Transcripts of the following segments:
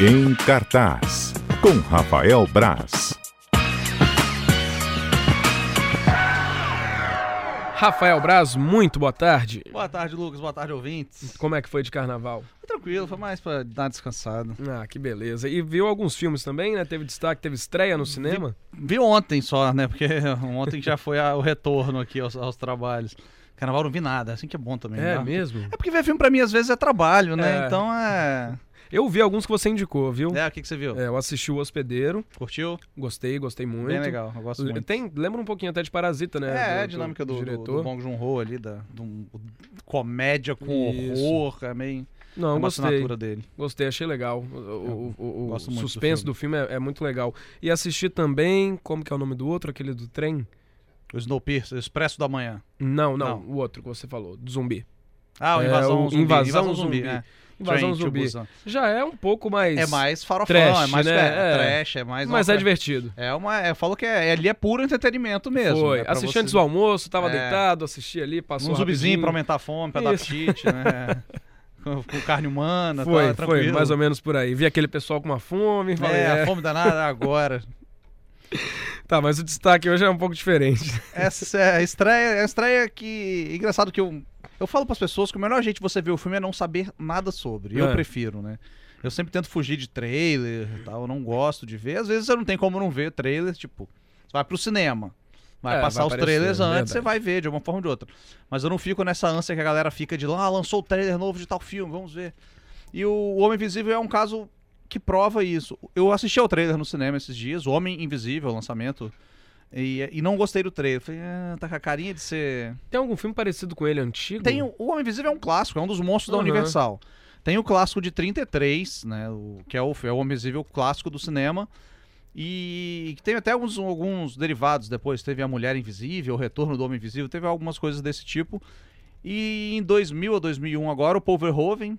Em cartaz, com Rafael Braz. Rafael Braz, muito boa tarde. Boa tarde, Lucas. Boa tarde, ouvintes. Como é que foi de carnaval? Tranquilo, foi mais pra dar uma descansada. Ah, que beleza. E viu alguns filmes também, né? Teve destaque, teve estreia no cinema? Vi, vi ontem só, né? Porque ontem já foi a, o retorno aqui aos, aos, trabalhos. Carnaval não vi nada, assim que é bom também. É né? mesmo? É porque ver filme pra mim às vezes é trabalho, né? É. Então é. Eu vi alguns que você indicou, viu? É, o que, que você viu? É, eu assisti O Hospedeiro. Curtiu? Gostei, gostei muito. Bem legal, eu gosto muito. Tem, lembra um pouquinho até de Parasita, né? É, do, a dinâmica do, do, diretor. do Bong Joon-ho ali, da, do, comédia com Isso. horror, é meio... Não, é gostei. dele. Gostei, achei legal. O, o, o, o suspense do filme, do filme é, é, muito legal. E assisti também, como que é o nome do outro, aquele do trem? O Snowpiercer, Expresso da Manhã. Não, não, não, o outro que você falou, do zumbi. Ah, o Invasão, é, zumbi. Invasão, Invasão Zumbi. zumbi. É. Invasão Zumbi. Já é um pouco mais. É mais farofão, trash, é mais né? é, trash, é mais. Mas é divertido. É uma. Eu falo que é, ali é puro entretenimento mesmo. Foi. Né, assisti você... antes do almoço, tava é. deitado, assisti ali, passou. Um zumbizinho pra aumentar a fome, pra Isso. dar apetite, né? com, com, carne humana, foi, tá, foi, mais ou menos por aí. Vi aquele pessoal com uma fome. Falei, é, a fome danada agora. Tá, mas o destaque hoje é um pouco diferente. Essa é a estreia, é a estreia que. Engraçado que eu eu falo para as pessoas que o melhor jeito de você ver o filme é não saber nada sobre. Eu é. prefiro, né? Eu sempre tento fugir de trailer e tal, eu não gosto de ver. Às vezes você não tem como não ver trailer, tipo, você vai pro cinema. Vai é, passar vai os aparecer, trailers antes, verdade. você vai ver de uma forma ou de outra. Mas eu não fico nessa ânsia que a galera fica de lá, ah, lançou o trailer novo de tal filme, vamos ver. E o Homem Invisível é um caso que prova isso. Eu assisti ao trailer no cinema esses dias, o Homem Invisível, lançamento e, e não gostei do trailer. Falei, ah, tá com a carinha de ser. Tem algum filme parecido com ele antigo? Tem o, Homem Invisível é um clássico, é um dos monstros uhum. da Universal. Tem o clássico de 33, né? O, que é o, é o Homem Invisível clássico do cinema. E tem até alguns, alguns derivados depois. Teve A Mulher Invisível, O Retorno do Homem Invisível, teve algumas coisas desse tipo. E em 2000 ou 2001 agora, o Paul Verhoeven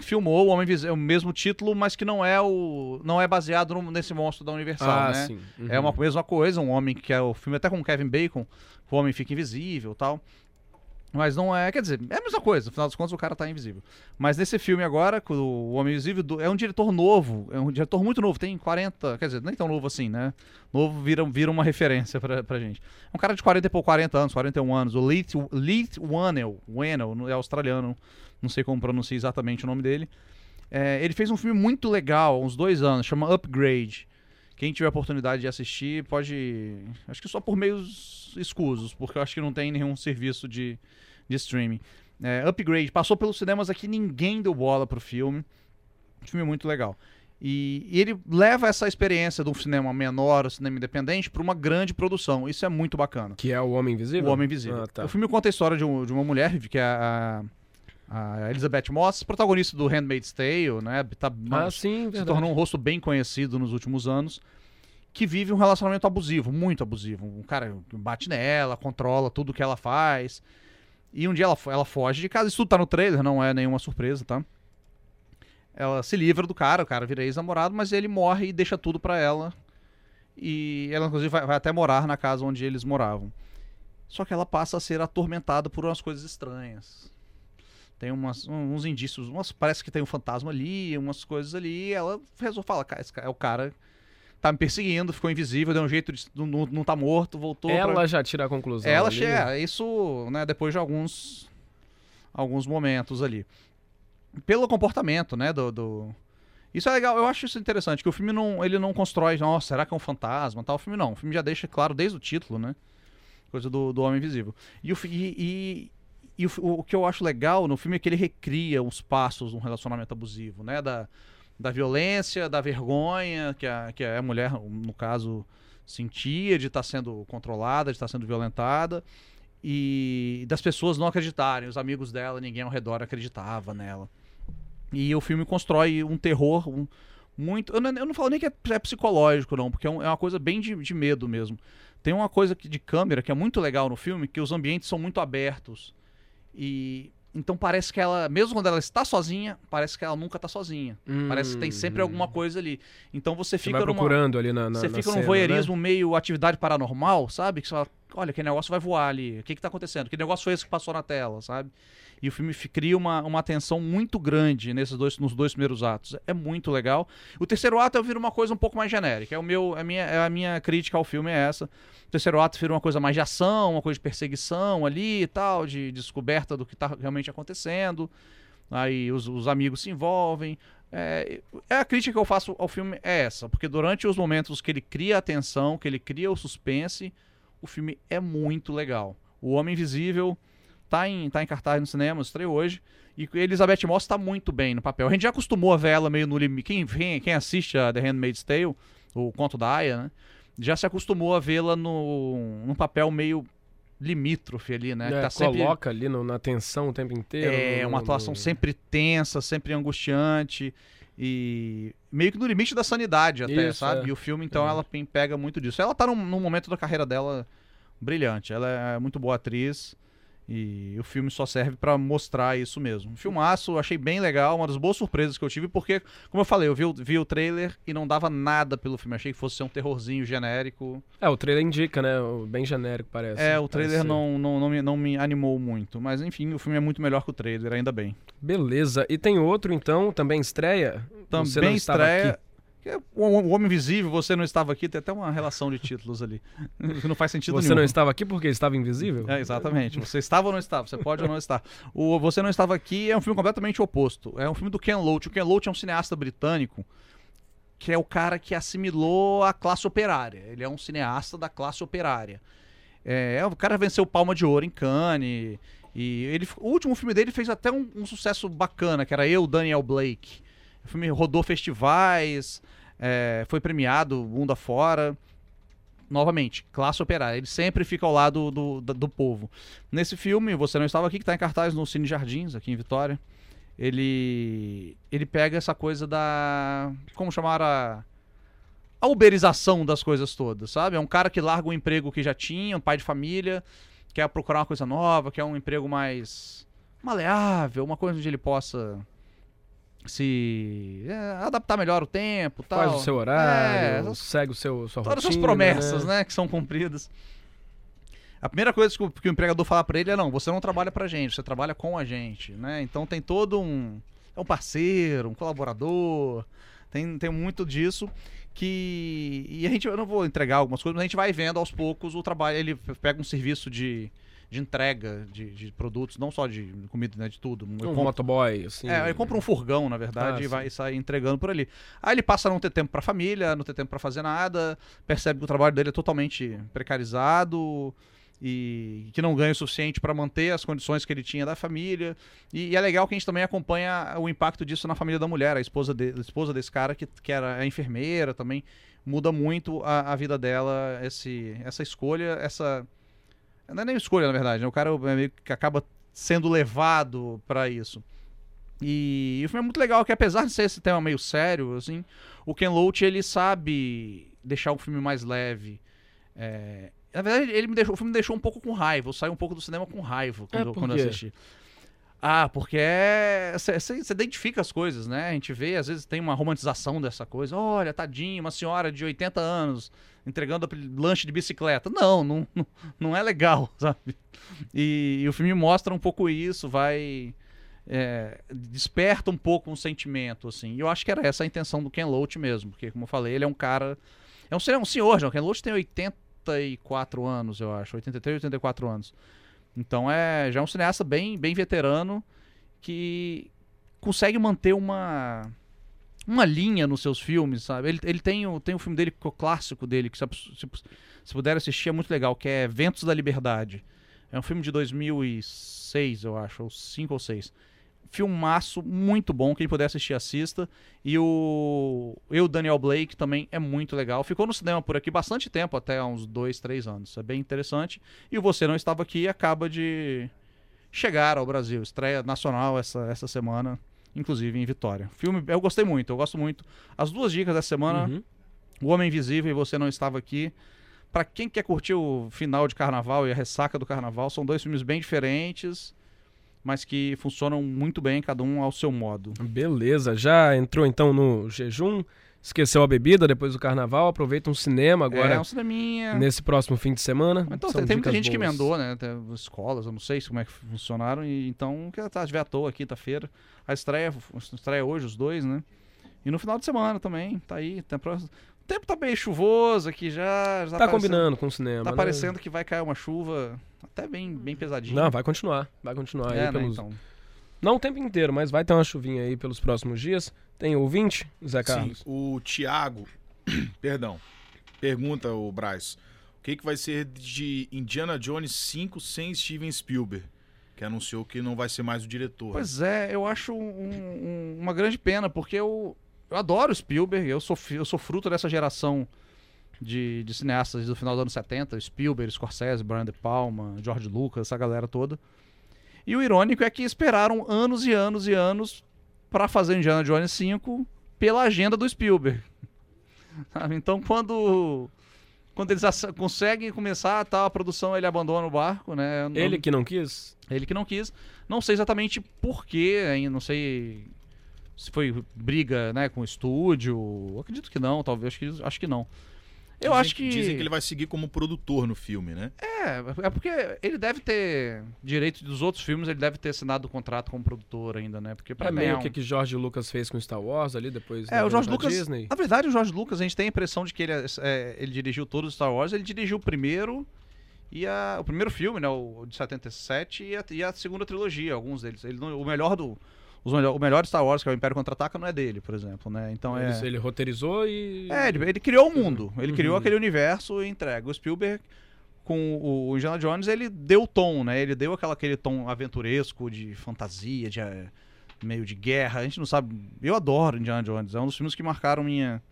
filmou o Homem Invisível, o mesmo título, mas que não é o não é baseado no, nesse monstro da Universal, ah, né? Sim. Uhum. É uma mesma coisa, um homem que é o filme até com Kevin Bacon, o homem fica invisível, tal. Mas não é, quer dizer, é a mesma coisa, no final das contas o cara tá invisível. Mas nesse filme agora, o Homem Invisível, é um diretor novo, é um diretor muito novo, tem 40, quer dizer, nem tão novo assim, né? Novo vira, vira uma referência pra, pra gente. É um cara de 40 e pouco, 40 anos, 41 anos, o Leith, Leith Wannell, Wannell, é australiano, não sei como pronuncia exatamente o nome dele. É, ele fez um filme muito legal, uns dois anos, chama Upgrade. Quem tiver oportunidade de assistir, pode. Acho que só por meios escusos, porque eu acho que não tem nenhum serviço de, de streaming. É, Upgrade, passou pelos cinemas aqui, ninguém deu bola pro filme. Um filme muito legal. E, e, ele leva essa experiência de um cinema menor, um cinema independente, para uma grande produção. Isso é muito bacana. Que é O Homem Invisível? O Homem Invisível. Ah, tá. O filme conta a história de, um, de uma mulher, que é a, a, Elizabeth Moss, protagonista do Handmaid's Tale, né? Tá, ah, sim, Se tornou um rosto bem conhecido nos últimos anos. Que vive um relacionamento abusivo, muito abusivo. Um cara bate nela, controla tudo que ela faz. E um dia ela, ela foge de casa. Isso tudo tá no trailer, não é nenhuma surpresa, tá? Ela se livra do cara, o cara vira ex-namorado, mas ele morre e deixa tudo para ela. E ela, inclusive, vai, vai, até morar na casa onde eles moravam. Só que ela passa a ser atormentada por umas coisas estranhas. Tem umas, uns indícios, umas, parece que tem um fantasma ali, umas coisas ali. ela resolve falar, cara, esse cara é o cara tá me perseguindo, ficou invisível, deu um jeito de não, não tá morto, voltou. Ela pra... já tira a conclusão. Ela chega, isso, né, depois de alguns alguns momentos ali. Pelo comportamento, né, do, do, Isso é legal, eu acho isso interessante, que o filme não, ele não constrói, nossa, será que é um fantasma, tal, o filme não. O filme já deixa claro desde o título, né, coisa do, do Homem Invisível. E, o, e, e, e o, o, que eu acho legal no filme é que ele recria os passos de um relacionamento abusivo, né, da da violência, da vergonha que a, que a mulher, no caso, sentia de estar tá sendo controlada, de estar tá sendo violentada e das pessoas não acreditarem. Os amigos dela, ninguém ao redor acreditava nela. E o filme constrói um terror um, muito. Eu não, eu não, falo nem que é, é psicológico, não, porque é, um, é, uma coisa bem de, de medo mesmo. Tem uma coisa de câmera que é muito legal no filme, que os ambientes são muito abertos. E então parece que ela, mesmo quando ela está sozinha, parece que ela nunca está sozinha. Hum, parece que tem sempre hum. alguma coisa ali. Então você fica você vai numa, procurando ali na, na Você fica na num cena, voyeurismo né? meio atividade paranormal, sabe? Que você fala, olha, que negócio vai voar ali, o que que tá acontecendo? Que negócio foi esse que passou na tela, sabe? E o filme cria uma, uma tensão muito grande nesses dois, nos dois primeiros atos. É muito legal. O terceiro ato eu viro uma coisa um pouco mais genérica. É o meu, a minha, a minha crítica ao filme é essa. O terceiro ato vira uma coisa mais de ação, uma coisa de perseguição ali e tal, de descoberta do que está realmente acontecendo. Aí os, os amigos se envolvem. É, é, a crítica que eu faço ao filme é essa, porque durante os momentos que ele cria a tensão, que ele cria o suspense, o filme é muito legal. O Homem Invisível tá em, tá em cartaz no cinema, estreou hoje. E Elizabeth Moss tá muito bem no papel. A gente já acostumou a ver ela meio no limite. Quem, quem, quem assiste a The Handmaid's Tale, o conto da Aya, né? Já se acostumou a vê-la no, num papel meio limítrofe ali, né? É, tá coloca sempre... ali no, na tensão o tempo inteiro. É, no, uma atuação no... sempre tensa, sempre angustiante e meio que no limite da sanidade até, Isso, sabe? É. E o filme, então, é. ela pega muito disso. Ela tá num, num momento da carreira dela brilhante. Ela é muito boa atriz. E o filme só serve para mostrar isso mesmo. Um filmaço, achei bem legal, uma das boas surpresas que eu tive, porque, como eu falei, eu vi, vi, o trailer e não dava nada pelo filme. Achei que fosse ser um terrorzinho genérico. É, o trailer indica, né? Bem genérico, parece. É, o trailer não, não, não, me, não me animou muito. Mas, enfim, o filme é muito melhor que o trailer, ainda bem. Beleza. E tem outro, então, também estreia? Também estreia. O Homem Invisível, você não estava aqui, tem até uma relação de títulos ali. Que não faz sentido você nenhum. Você não estava aqui porque estava invisível? É, exatamente. Você estava ou não estava, você pode ou não estar. O Você Não Estava Aqui é um filme completamente oposto. É um filme do Ken Loach. O Ken Loach é um cineasta britânico que é o cara que assimilou a classe operária. Ele é um cineasta da classe operária. É, o cara venceu Palma de Ouro em Cannes. E ele, o último filme dele fez até um, um sucesso bacana, que era Eu, Daniel Blake. O filme rodou festivais, é, foi premiado mundo afora. Novamente, classe operária. Ele sempre fica ao lado do, do, do povo. Nesse filme, Você Não Estava Aqui, que está em cartaz no Cine Jardins, aqui em Vitória. Ele, ele pega essa coisa da. Como chamar a. A uberização das coisas todas, sabe? É um cara que larga um emprego que já tinha, um pai de família, quer procurar uma coisa nova, quer um emprego mais maleável, uma coisa onde ele possa se é, adaptar melhor o tempo tal. Faz o seu horário, é, segue o seu, sua todas rotina. as promessas, né? né? que são cumpridas. A primeira coisa que o, que o empregador fala para ele é: não, você não trabalha pra gente, você trabalha com a gente, né? Então tem todo um. É um parceiro, um colaborador, tem, tem muito disso que. E a gente, eu não vou entregar algumas coisas, mas a gente vai vendo aos poucos o trabalho. Ele pega um serviço de de entrega de, de, produtos, não só de comida, né, de tudo. Um compro, motoboy, assim. É, ele compra um furgão, na verdade, ah, e vai sair entregando por ali. Aí ele passa a não ter tempo para família, não ter tempo para fazer nada, percebe que o trabalho dele é totalmente precarizado e que não ganha o suficiente para manter as condições que ele tinha da família. E, e, é legal que a gente também acompanha o impacto disso na família da mulher, a esposa, de, a esposa desse cara que, que era a enfermeira também. Muda muito a, a vida dela, esse, essa escolha, essa não é nem escolha, na verdade, né? O cara é meio que acaba sendo levado para isso. E, e, o filme é muito legal, que apesar de ser esse tema meio sério, assim, o Ken Loach, ele sabe deixar o filme mais leve. É... Na verdade, ele me deixou, o filme me deixou um pouco com raiva. Eu saí um pouco do cinema com raiva quando, é quando eu assisti. Ah, porque você é, identifica as coisas, né? A gente vê, às vezes tem uma romantização dessa coisa. Olha, tadinho, uma senhora de 80 anos entregando lanche de bicicleta. Não, não, não é legal, sabe? E, e o filme mostra um pouco isso, vai. É, desperta um pouco um sentimento, assim. E eu acho que era essa a intenção do Ken Loach mesmo, porque, como eu falei, ele é um cara. É um, é um senhor, já. O Ken Loach tem 84 anos, eu acho. 83, 84 anos. Então é já é um cineasta bem, bem veterano que consegue manter uma uma linha nos seus filmes, sabe? Ele, ele tem, o, tem um filme dele, o clássico dele, que se, se, se puder assistir é muito legal, que é Ventos da Liberdade. É um filme de 2006, eu acho, ou 5 ou 6. Filmaço muito bom, quem puder assistir, assista. E o eu, Daniel Blake, também é muito legal. Ficou no cinema por aqui bastante tempo, até uns 2, 3 anos. É bem interessante. E Você Não Estava Aqui acaba de chegar ao Brasil. Estreia nacional essa, essa semana inclusive em Vitória. Filme, eu gostei muito, eu gosto muito. As duas dicas dessa semana: uhum. O Homem Invisível e Você Não Estava Aqui. Para quem quer curtir o final de carnaval e a ressaca do carnaval, são dois filmes bem diferentes, mas que funcionam muito bem, cada um ao seu modo. Beleza, já entrou então no jejum? esqueceu a bebida depois do carnaval, aproveita um cinema agora. É, um cineminha. Nesse próximo fim de semana. Então, tem, tem muita gente boas. que emendou, né? Tem escolas, eu não sei como é que funcionaram. E, então, que tá, tiver à toa quinta-feira. A estreia, a estreia hoje, os dois, né? E no final de semana também, tá aí. Tem próximo... O tempo tá meio chuvoso aqui já. já tá, tá combinando com o cinema. Tá né? parecendo que vai cair uma chuva até bem, bem pesadinha. Não, vai continuar. Vai continuar é, aí né, pelos. Então. Não o tempo inteiro, mas vai ter uma chuvinha aí pelos próximos dias. Tem ouvinte, Zé Carlos? Sim, o Thiago, perdão, pergunta o Braz. O que, que vai ser de Indiana Jones 5 sem Steven Spielberg? Que anunciou que não vai ser mais o diretor. Pois é, eu acho um, um, uma grande pena, porque eu, eu adoro Spielberg, eu sou, eu sou fruto dessa geração de, de cineastas do final dos anos 70, Spielberg, Scorsese, Brian De Palma, George Lucas, essa galera toda. E o irônico é que esperaram anos e anos e anos para fazer Indiana Jones 5 pela agenda do Spielberg. Então, quando quando eles conseguem começar tá, a produção, ele abandona o barco, né? Não, ele que não quis? Ele que não quis. Não sei exatamente porquê, ainda não sei se foi briga, né, com o estúdio. Acredito que não, talvez, acho que, acho que não. Eu dizem, acho que. Dizem que ele vai seguir como produtor no filme, né? É, é porque ele deve ter. Direito dos outros filmes, ele deve ter assinado o contrato como produtor ainda, né? Porque pra é meio é um... que que George Lucas fez com Star Wars ali depois. É, o George Lucas. Disney. Na verdade, o George Lucas, a gente tem a impressão de que ele, é, ele dirigiu todos os Star Wars, ele dirigiu o primeiro. E a, o primeiro filme, né, o de 77, e a, e a segunda trilogia, alguns deles. Ele, o melhor do, melhor, o melhor Star Wars, que é o Império Contra-Ataca, não é dele, por exemplo, né? Então ele, é... ele roteirizou e... É, ele, ele criou o mundo, ele uhum. criou aquele universo e entrega. O Spielberg, com o Indiana Jones, ele deu o tom, né? Ele deu aquela, aquele tom aventuresco, de fantasia, de eh, meio de guerra. A gente não sabe... Eu adoro Indiana Jones, é um dos filmes que marcaram minha,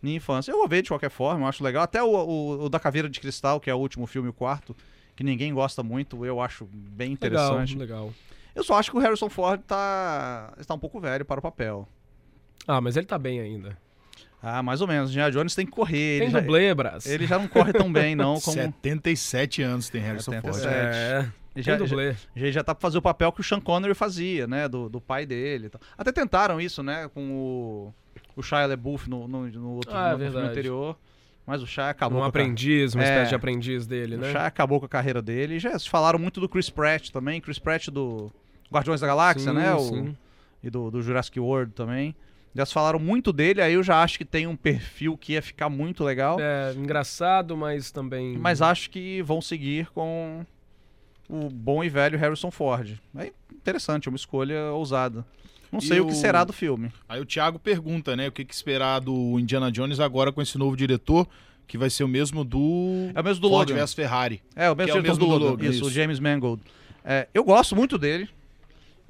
minha infância. Eu vou ver de qualquer forma, eu acho legal. Até o, o, o da Caveira de Cristal, que é o último filme, o quarto, que ninguém gosta muito, eu acho bem interessante. Legal, legal. Eu só acho que o Harrison Ford tá, está um pouco velho para o papel. Ah, mas ele tá bem ainda. Ah, mais ou menos. O Jones tem que correr. Tem ele dublê, já, Bras. Ele já não corre tão bem, não. Como... 77 anos tem Harrison 77. Ford. É, ele já, dublê. Já, já tá pra fazer o papel que o Sean Connery fazia, né? Do, do pai dele. Até tentaram isso, né? Com o, o Shia LaBeouf no, no, no outro ah, no, filme anterior. Mas o Shia acabou. Um aprendiz, uma é, espécie de aprendiz dele, né? O Shia acabou com a carreira dele. Já falaram muito do Chris Pratt também. Chris Pratt do Guardiões da Galáxia, sim, né? O, sim. E do, do Jurassic World também. Já falaram muito dele, aí eu já acho que tem um perfil que ia ficar muito legal. É, engraçado, mas também. Mas acho que vão seguir com o bom e velho Harrison Ford. É interessante, é uma escolha ousada. Não sei o... o que será do filme. Aí o Thiago pergunta, né? O que, que esperar do Indiana Jones agora com esse novo diretor, que vai ser o mesmo do. É o mesmo do Ford Logan. Ferrari. É, o mesmo, é o mesmo do, do Logan. Isso, isso, o James Mangold. É, eu gosto muito dele.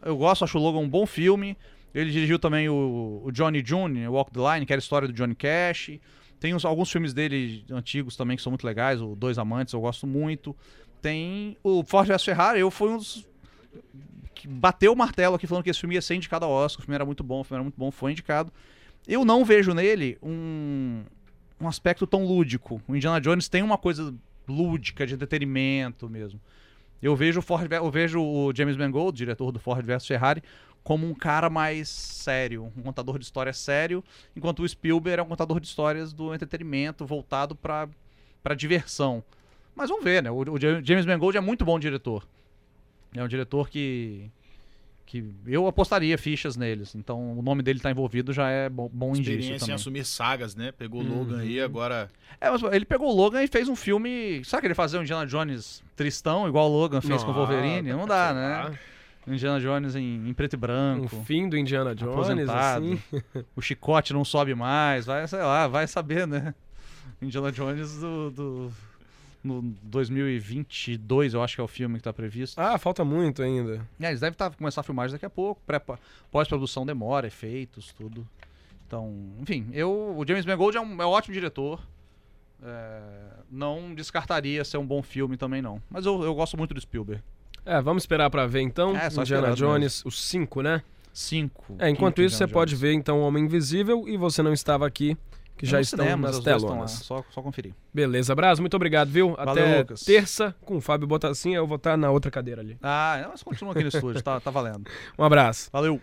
Eu gosto, acho o Logan um bom filme. Ele dirigiu também o, o Johnny June, Walk the Line, que era a história do Johnny Cash. Tem uns, alguns filmes dele antigos também que são muito legais. O Dois Amantes, eu gosto muito. Tem o Ford vs Ferrari, eu fui um dos que bateu o martelo aqui falando que esse filme ia ser indicado ao Oscar. O filme era muito bom, o filme era muito bom, foi indicado. Eu não vejo nele um, um aspecto tão lúdico. O Indiana Jones tem uma coisa lúdica, de entretenimento mesmo. Eu vejo o Ford, eu vejo o James Mangold, diretor do Ford vs Ferrari, como um cara mais sério, um contador de histórias sério, enquanto o Spielberg é um contador de histórias do entretenimento voltado para diversão. Mas vamos ver, né? O, o James Mangold é muito bom diretor. É um diretor que que eu apostaria fichas neles. Então o nome dele tá envolvido já é bom, bom indício também. Experiência em assumir sagas, né? Pegou o uhum. Logan aí, agora... É, mas ele pegou o Logan e fez um filme... Sabe que ele fazer um Indiana Jones tristão, igual o Logan fez Não, com o Wolverine? Não dá, né? Indiana Jones em, em, preto e branco. O fim do Indiana Jones, aposentado. Assim. o chicote não sobe mais, vai, sei lá, vai saber, né? Indiana Jones do, do no 2022, eu acho que é o filme que está previsto. Ah, falta muito ainda. É, eles devem tá, começar a filmar daqui a pouco. Pós-produção demora, efeitos, tudo. Então, enfim, eu, o James Mangold é um, é um ótimo diretor. É, não descartaria ser um bom filme também, não. Mas eu, eu gosto muito do Spielberg. É, vamos esperar para ver então. É, só Indiana Jones, os 5, né? 5. É, enquanto isso, você Jones. pode ver então o Homem Invisível e você não estava aqui que já estão cinemas, nas telonas. Só, só conferir. Beleza, Braz, muito obrigado, viu? Valeu, Até Lucas. terça com o Fábio Botassin, eu vou estar na outra cadeira ali. Ah, mas continua aqui no estúdio, tá, tá valendo. Um abraço. Valeu.